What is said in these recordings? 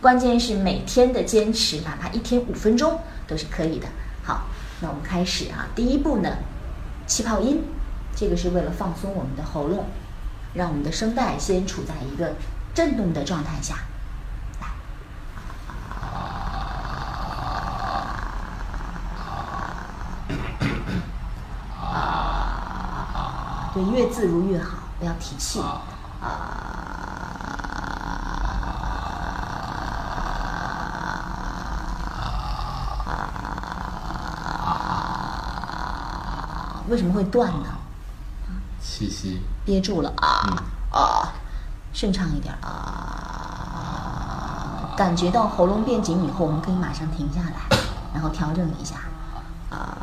关键是每天的坚持，哪怕一天五分钟都是可以的。好，那我们开始啊，第一步呢，气泡音，这个是为了放松我们的喉咙，让我们的声带先处在一个震动的状态下。来，对，越自如越好，不要提气。啊，为什么会断呢？气息憋住了啊啊，顺畅一点啊，感觉到喉咙变紧以后，我们可以马上停下来，然后调整一下啊。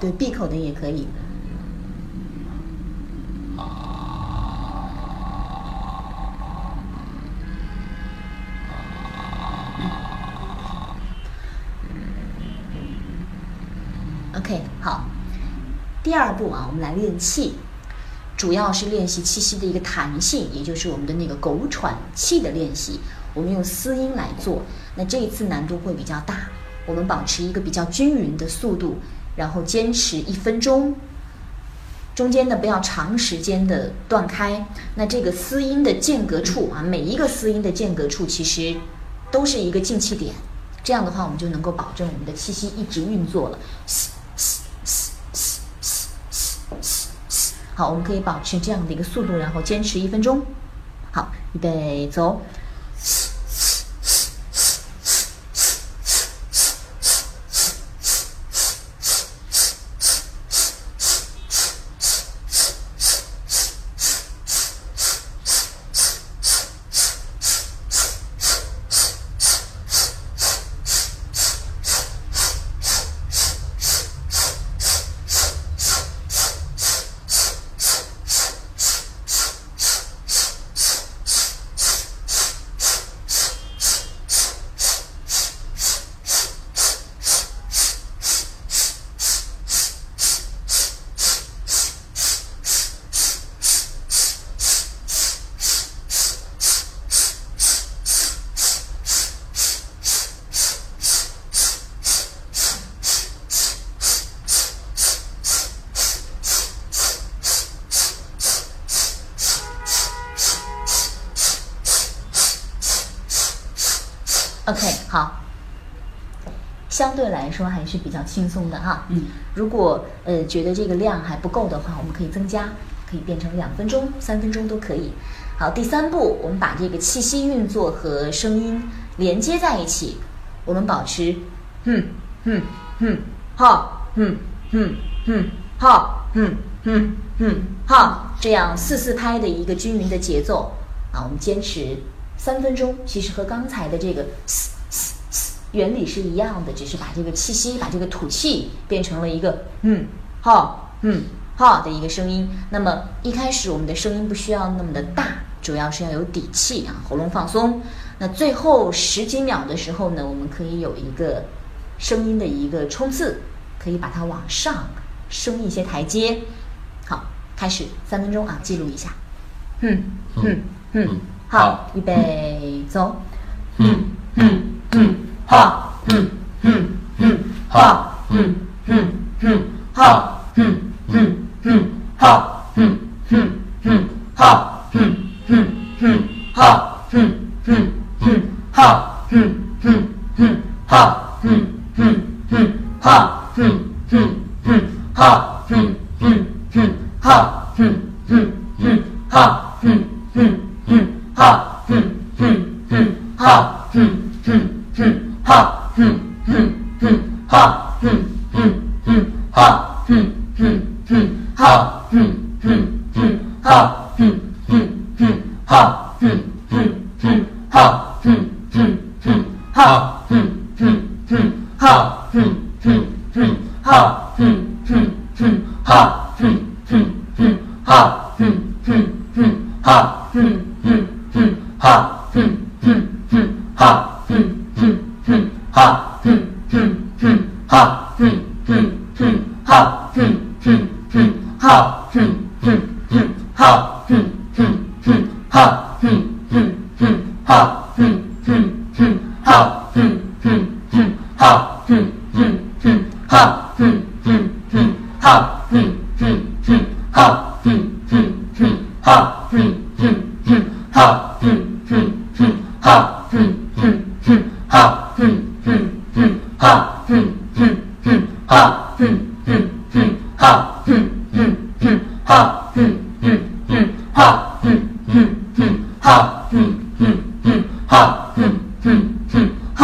对，闭口的也可以。OK，第二步啊，我们来练气，主要是练习气息的一个弹性，也就是我们的那个狗喘气的练习。我们用嘶音来做，那这一次难度会比较大。我们保持一个比较均匀的速度，然后坚持一分钟，中间呢不要长时间的断开。那这个嘶音的间隔处啊，每一个嘶音的间隔处其实都是一个进气点，这样的话我们就能够保证我们的气息一直运作了。好，我们可以保持这样的一个速度，然后坚持一分钟。好，预备，走。OK，好，相对来说还是比较轻松的哈。嗯，如果呃觉得这个量还不够的话，我们可以增加，可以变成两分钟、三分钟都可以。好，第三步，我们把这个气息运作和声音连接在一起，我们保持，哼哼哼，哈，哼哼哼，哈，哼哼哼，哈，这样四四拍的一个均匀的节奏啊，我们坚持。三分钟其实和刚才的这个嘶嘶嘶原理是一样的，只是把这个气息、把这个吐气变成了一个嗯哈嗯哈的一个声音。那么一开始我们的声音不需要那么的大，主要是要有底气啊，喉咙放松。那最后十几秒的时候呢，我们可以有一个声音的一个冲刺，可以把它往上升一些台阶。好，开始三分钟啊，记录一下。嗯嗯嗯。好，预备，走。嗯嗯嗯，好，嗯嗯嗯，好，嗯嗯嗯，好，嗯嗯嗯，好，嗯嗯嗯，好，嗯嗯嗯，好，嗯嗯嗯，好，嗯嗯嗯，好，嗯嗯嗯，好，嗯嗯嗯，好，嗯嗯嗯，好，嗯嗯嗯，好，嗯嗯嗯。好，哼哼哼，好，哼哼哼，好，哼哼哼，好，哼哼哼，好，哼哼哼，好，哼哼哼，好，哼哼哼，好，哼哼哼，好，哼哼哼，好，哼哼哼，好，哼哼哼，好，哼哼哼，好，哼哼哼，好，哼哼哼，好，哼哼。哼哈哼哼哼哈哼哼哼哈哼哼哼哈哼哼哼哼哈哼哼哼哈哼哼哼哈哼哼哼哈哼哼哼哈哼哼哼哈哼哼哼哈哼哼哼哈哼哼哼哈哼哼哼哈哼哼哼哈哼哼哼哈哼哼哼哈哼哼哼哈哼哼哼哈哼哼哼哈哼哼哼哈哼哼哼哈哼哼哼哈哼哼哼哈哼哼哼哈哼哼哼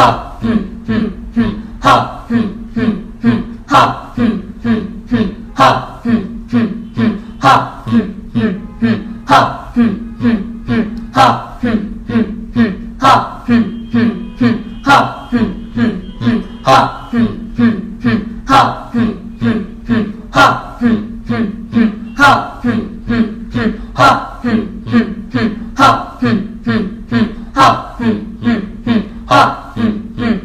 哈哼哼哼哈哼哼哼哈哼哼哼哈哼哼哼哈哼哼哼哈哼哼哼哈哼哼哼哈哼哼哼哈哼哼哼哈哼哼哼哈哼哼哼哈哼哼哼哈哼哼哼哈哼哼哼哈哼哼哼哈哼哼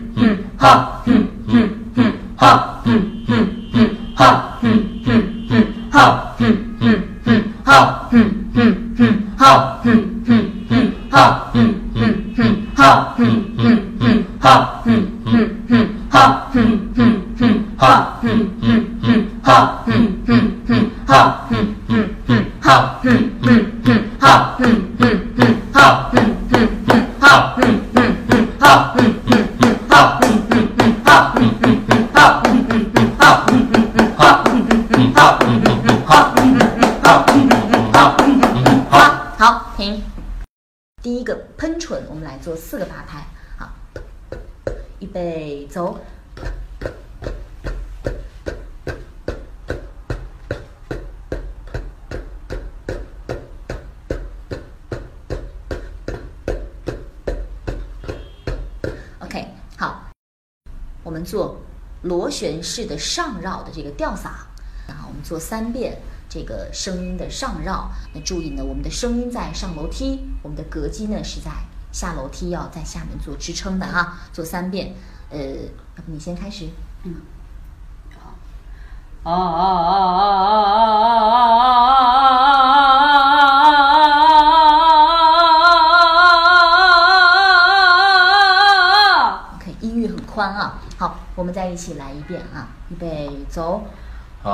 哼哈哼哼哼哈哼哼哼哈哼哼哼哈哼哼哼哈哼哼哼哈哼哼哼哈哼哼哼哈哼哼哼哈哼哼哼哈哼哼哼哈哼哼哼哈哼喷唇，我们来做四个八拍。好，预备，走。OK，好，我们做螺旋式的上绕的这个吊洒，然后我们做三遍这个声音的上绕。那注意呢，我们的声音在上楼梯，我们的膈肌呢是在下楼梯，要在下面做支撑的哈。做三遍，呃，要不你先开始。嗯，好啊啊啊啊啊啊！OK，音域很宽啊。好，我们再一起来一遍啊，预备，走。OK，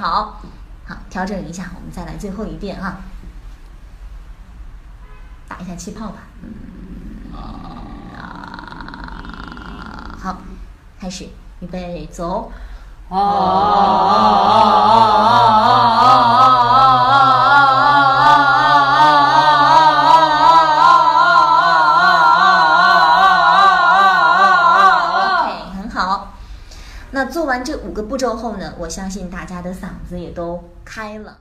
好，好，调整一下，我们再来最后一遍啊，打一下气泡吧。啊，好，开始，预备，走。OK，这五个步骤后呢，我相信大家的嗓子也都开了。